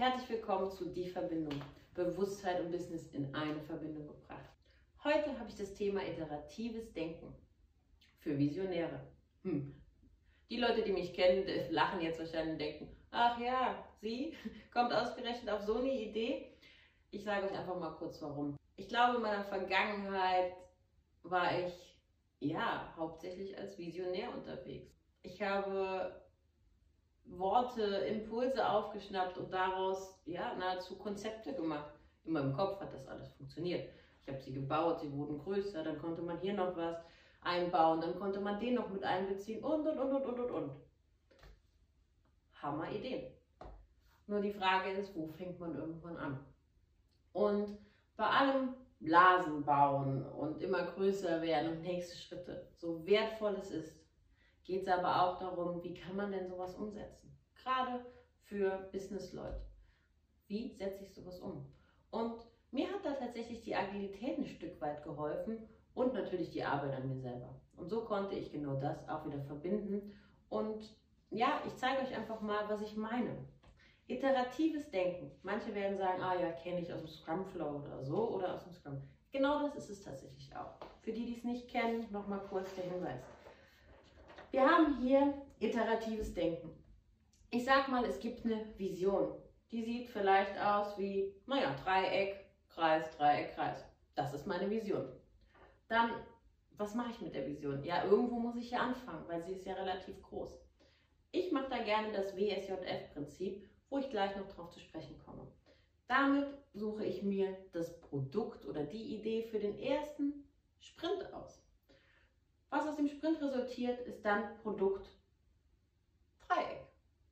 herzlich willkommen zu Die Verbindung. Bewusstheit und Business in eine Verbindung gebracht. Heute habe ich das Thema iteratives Denken für Visionäre. Hm. Die Leute, die mich kennen, lachen jetzt wahrscheinlich und denken, ach ja, sie kommt ausgerechnet auf so eine Idee. Ich sage euch einfach mal kurz warum. Ich glaube, in meiner Vergangenheit war ich ja hauptsächlich als Visionär unterwegs. Ich habe Worte, Impulse aufgeschnappt und daraus ja nahezu Konzepte gemacht. In meinem Kopf hat das alles funktioniert. Ich habe sie gebaut, sie wurden größer, dann konnte man hier noch was einbauen, dann konnte man den noch mit einbeziehen und und und und und und und. Hammer Ideen. Nur die Frage ist, wo fängt man irgendwann an? Und bei allem Blasen bauen und immer größer werden und nächste Schritte, so wertvoll es ist, geht es aber auch darum, wie kann man denn sowas umsetzen? Gerade für Businessleute. Wie setze ich sowas um? Und mir hat da tatsächlich die Agilität ein Stück weit geholfen und natürlich die Arbeit an mir selber. Und so konnte ich genau das auch wieder verbinden. Und ja, ich zeige euch einfach mal, was ich meine. Iteratives Denken. Manche werden sagen, ah ja, kenne ich aus dem Scrum Flow oder so oder aus dem Scrum. Genau das ist es tatsächlich auch. Für die, die es nicht kennen, nochmal kurz der Hinweis. Wir haben hier iteratives Denken. Ich sag mal, es gibt eine Vision. Die sieht vielleicht aus wie, naja, Dreieck, Kreis, Dreieck, Kreis. Das ist meine Vision. Dann, was mache ich mit der Vision? Ja, irgendwo muss ich ja anfangen, weil sie ist ja relativ groß. Ich mache da gerne das WSJF-Prinzip wo ich gleich noch drauf zu sprechen komme. Damit suche ich mir das Produkt oder die Idee für den ersten Sprint aus. Was aus dem Sprint resultiert, ist dann Produkt Dreieck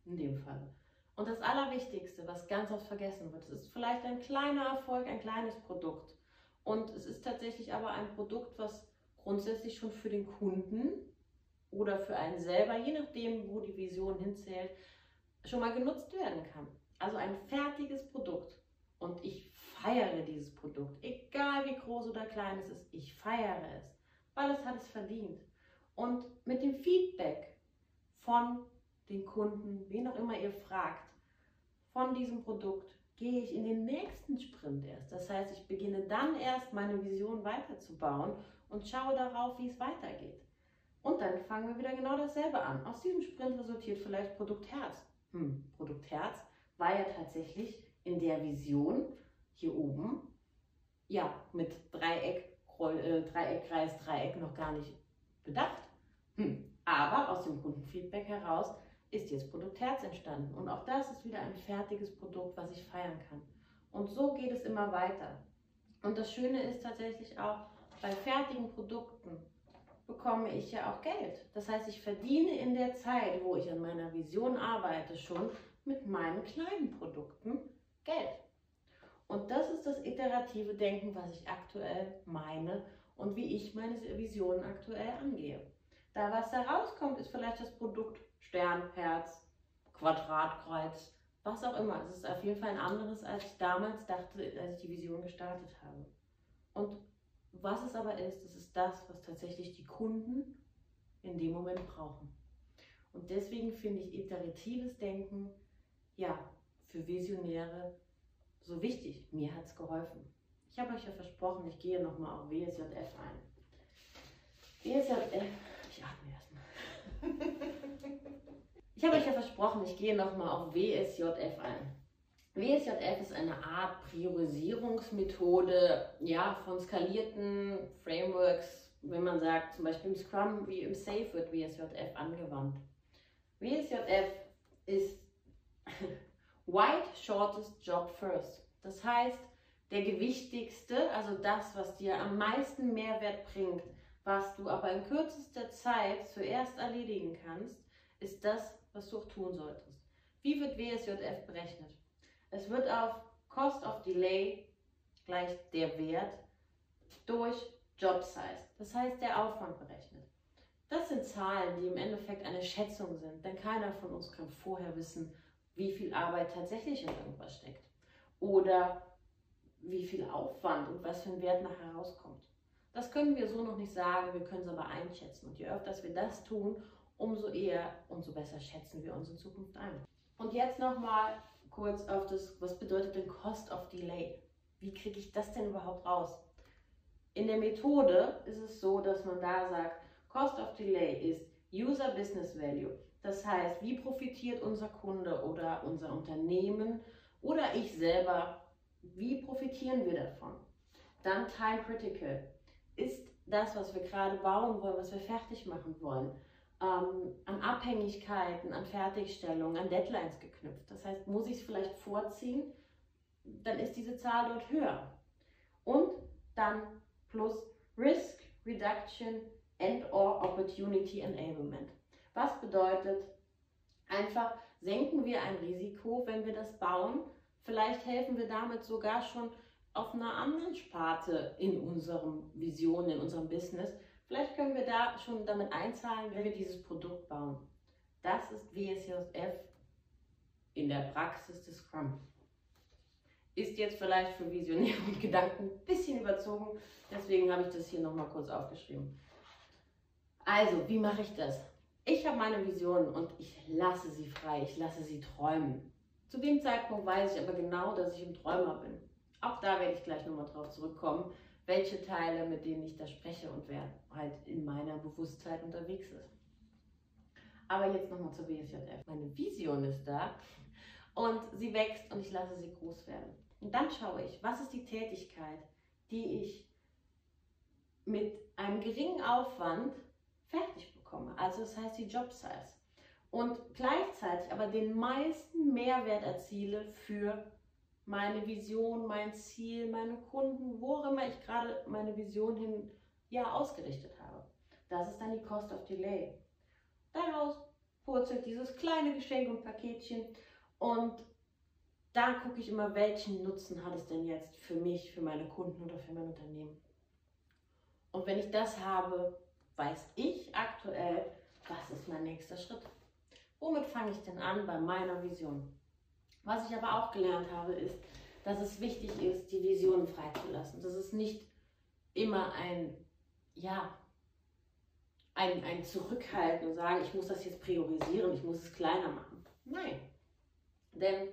in dem Fall. Und das Allerwichtigste, was ganz oft vergessen wird, ist vielleicht ein kleiner Erfolg, ein kleines Produkt. Und es ist tatsächlich aber ein Produkt, was grundsätzlich schon für den Kunden oder für einen selber, je nachdem, wo die Vision hinzählt, schon mal genutzt werden kann. Also ein fertiges Produkt. Und ich feiere dieses Produkt, egal wie groß oder klein es ist. Ich feiere es, weil es hat es verdient. Und mit dem Feedback von den Kunden, wen auch immer ihr fragt, von diesem Produkt, gehe ich in den nächsten Sprint erst. Das heißt, ich beginne dann erst meine Vision weiterzubauen und schaue darauf, wie es weitergeht. Und dann fangen wir wieder genau dasselbe an. Aus diesem Sprint resultiert vielleicht Produkt Herz hm, Produkt Herz war ja tatsächlich in der Vision hier oben, ja, mit Dreieck, Dreieck, Kreis, Dreieck noch gar nicht bedacht. Hm. Aber aus dem Kundenfeedback heraus ist jetzt Produkt Herz entstanden. Und auch das ist wieder ein fertiges Produkt, was ich feiern kann. Und so geht es immer weiter. Und das Schöne ist tatsächlich auch bei fertigen Produkten, bekomme ich ja auch Geld. Das heißt, ich verdiene in der Zeit, wo ich an meiner Vision arbeite, schon mit meinen kleinen Produkten Geld. Und das ist das iterative Denken, was ich aktuell meine und wie ich meine Vision aktuell angehe. Da was da rauskommt, ist vielleicht das Produkt Stern, Herz, Quadratkreuz, was auch immer. Es ist auf jeden Fall ein anderes, als ich damals dachte, als ich die Vision gestartet habe. Und was es aber ist, das ist das, was tatsächlich die Kunden in dem Moment brauchen. Und deswegen finde ich iteratives Denken, ja, für Visionäre so wichtig. Mir hat es geholfen. Ich habe euch ja versprochen, ich gehe nochmal auf WSJF ein. WSJF, ich atme erstmal. ich habe euch ja versprochen, ich gehe nochmal auf WSJF ein. WSJF ist eine Art Priorisierungsmethode ja, von skalierten Frameworks, wenn man sagt, zum Beispiel im Scrum wie im Safe wird WSJF angewandt. WSJF ist White Shortest Job First. Das heißt, der gewichtigste, also das, was dir am meisten Mehrwert bringt, was du aber in kürzester Zeit zuerst erledigen kannst, ist das, was du auch tun solltest. Wie wird WSJF berechnet? Es wird auf Cost of Delay gleich der Wert durch Job Size, das heißt der Aufwand berechnet. Das sind Zahlen, die im Endeffekt eine Schätzung sind, denn keiner von uns kann vorher wissen, wie viel Arbeit tatsächlich in irgendwas steckt oder wie viel Aufwand und was für ein Wert nachher rauskommt. Das können wir so noch nicht sagen, wir können es aber einschätzen. Und je öfter wir das tun, umso eher, umso besser schätzen wir uns in Zukunft ein. Und jetzt nochmal kurz auf das, was bedeutet denn Cost of Delay? Wie kriege ich das denn überhaupt raus? In der Methode ist es so, dass man da sagt, Cost of Delay ist User Business Value. Das heißt, wie profitiert unser Kunde oder unser Unternehmen oder ich selber, wie profitieren wir davon? Dann Time Critical. Ist das, was wir gerade bauen wollen, was wir fertig machen wollen, ähm, an Abhängigkeiten, an Fertigstellung, an Deadlines geknüpft. Das heißt, muss ich es vielleicht vorziehen, dann ist diese Zahl dort höher. Und dann plus Risk Reduction and or Opportunity Enablement. Was bedeutet einfach, senken wir ein Risiko, wenn wir das bauen? Vielleicht helfen wir damit sogar schon auf einer anderen Sparte in unserem Vision, in unserem Business. Vielleicht können wir da schon damit einzahlen, wenn wir dieses Produkt bauen. Das ist WSJF in der Praxis des Scrum. Ist jetzt vielleicht für Visionäre und Gedanken ein bisschen überzogen, deswegen habe ich das hier nochmal kurz aufgeschrieben. Also, wie mache ich das? Ich habe meine Vision und ich lasse sie frei, ich lasse sie träumen. Zu dem Zeitpunkt weiß ich aber genau, dass ich ein Träumer bin. Auch da werde ich gleich nochmal drauf zurückkommen, welche Teile, mit denen ich da spreche und wer halt in meiner Bewusstheit unterwegs ist. Aber jetzt nochmal zur BSJF. Meine Vision ist da und sie wächst und ich lasse sie groß werden. Und dann schaue ich, was ist die Tätigkeit, die ich mit einem geringen Aufwand fertig bekomme. Also das heißt die Job Size. Und gleichzeitig aber den meisten Mehrwert erziele für meine Vision, mein Ziel, meine Kunden, wo immer ich gerade meine Vision hin ja, ausgerichtet habe. Das ist dann die Cost of Delay. Daraus purzelt dieses kleine Geschenk und Paketchen und da gucke ich immer, welchen Nutzen hat es denn jetzt für mich, für meine Kunden oder für mein Unternehmen. Und wenn ich das habe, weiß ich aktuell, was ist mein nächster Schritt. Womit fange ich denn an bei meiner Vision? Was ich aber auch gelernt habe, ist, dass es wichtig ist, die Vision freizulassen. Dass es nicht immer ein, ja, ein, ein Zurückhalten und sagen, ich muss das jetzt priorisieren, ich muss es kleiner machen. Nein. Denn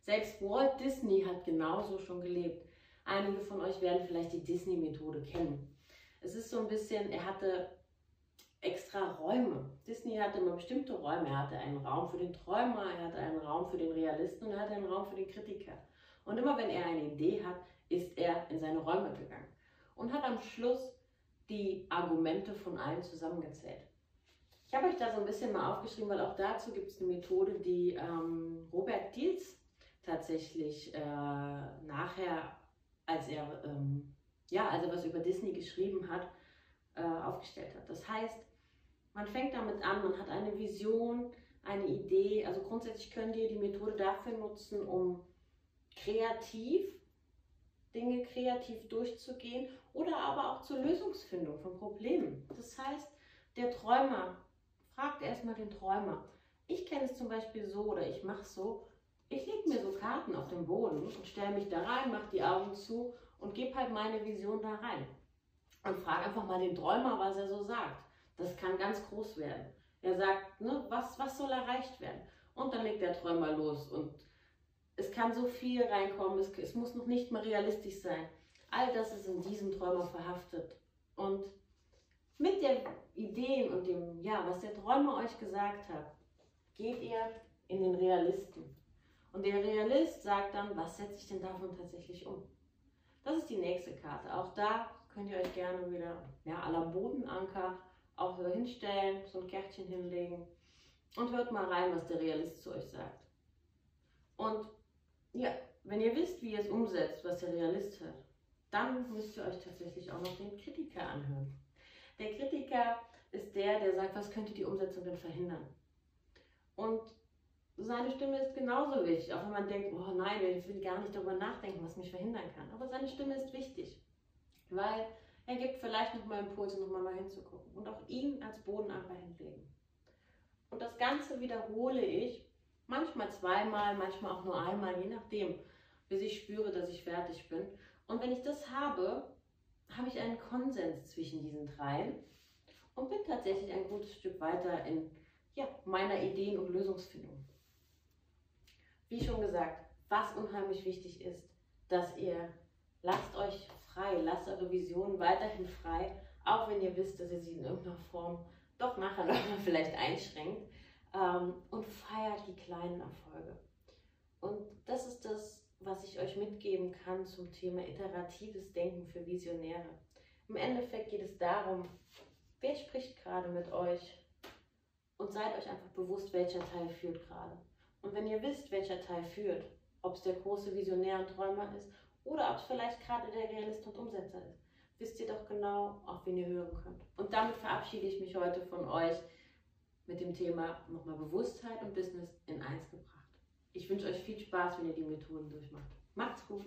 selbst Walt Disney hat genauso schon gelebt. Einige von euch werden vielleicht die Disney-Methode kennen. Es ist so ein bisschen, er hatte extra Räume. Disney hatte immer bestimmte Räume. Er hatte einen Raum für den Träumer, er hatte einen Raum für den Realisten und er hatte einen Raum für den Kritiker. Und immer wenn er eine Idee hat, ist er in seine Räume gegangen und hat am Schluss die Argumente von allen zusammengezählt. Ich habe euch da so ein bisschen mal aufgeschrieben, weil auch dazu gibt es eine Methode, die ähm, Robert Diels tatsächlich äh, nachher, als er, ähm, ja, als er was über Disney geschrieben hat, äh, aufgestellt hat. Das heißt, man fängt damit an, man hat eine Vision, eine Idee. Also grundsätzlich könnt ihr die Methode dafür nutzen, um kreativ Dinge kreativ durchzugehen oder aber auch zur Lösungsfindung von Problemen. Das heißt, der Träumer fragt erstmal den Träumer. Ich kenne es zum Beispiel so oder ich mache es so, ich lege mir so Karten auf den Boden und stelle mich da rein, mache die Augen zu und gebe halt meine Vision da rein. Und frage einfach mal den Träumer, was er so sagt. Das kann ganz groß werden. Er sagt, ne, was, was soll erreicht werden? Und dann legt der Träumer los und es kann so viel reinkommen, es, es muss noch nicht mal realistisch sein. All das ist in diesem Träumer verhaftet. Und mit den Ideen und dem, ja, was der Träumer euch gesagt hat, geht ihr in den Realisten. Und der Realist sagt dann, was setze ich denn davon tatsächlich um? Das ist die nächste Karte. Auch da könnt ihr euch gerne wieder ja, à Bodenanker auch wieder hinstellen, so ein Kärtchen hinlegen und hört mal rein, was der Realist zu euch sagt. Und ja, wenn ihr wisst, wie ihr es umsetzt, was der Realist hört, dann müsst ihr euch tatsächlich auch noch den Kritiker anhören. Der Kritiker ist der, der sagt, was könnte die Umsetzung denn verhindern? Und seine Stimme ist genauso wichtig, auch wenn man denkt, oh nein, ich will gar nicht darüber nachdenken, was mich verhindern kann. Aber seine Stimme ist wichtig, weil er gibt vielleicht nochmal Impulse, nochmal mal hinzugucken und auch ihn als Bodenanker hinlegen. Und das Ganze wiederhole ich manchmal zweimal, manchmal auch nur einmal, je nachdem, bis ich spüre, dass ich fertig bin. Und wenn ich das habe, habe ich einen Konsens zwischen diesen dreien und bin tatsächlich ein gutes Stück weiter in ja, meiner Ideen- und Lösungsfindung. Wie schon gesagt, was unheimlich wichtig ist, dass ihr lasst euch frei, lasst eure Vision weiterhin frei, auch wenn ihr wisst, dass ihr sie in irgendeiner Form doch nachher nochmal vielleicht einschränkt ähm, und feiert die kleinen Erfolge. Und das ist das, was ich euch mitgeben kann zum Thema iteratives Denken für Visionäre. Im Endeffekt geht es darum, wer spricht gerade mit euch und seid euch einfach bewusst, welcher Teil führt gerade. Und wenn ihr wisst, welcher Teil führt, ob es der große Visionär und Träumer ist oder ob es vielleicht gerade der Realist und Umsetzer ist, wisst ihr doch genau, auf wen ihr hören könnt. Und damit verabschiede ich mich heute von euch mit dem Thema nochmal Bewusstheit und Business in eins gebracht. Ich wünsche euch viel Spaß, wenn ihr die Methoden durchmacht. Macht's gut!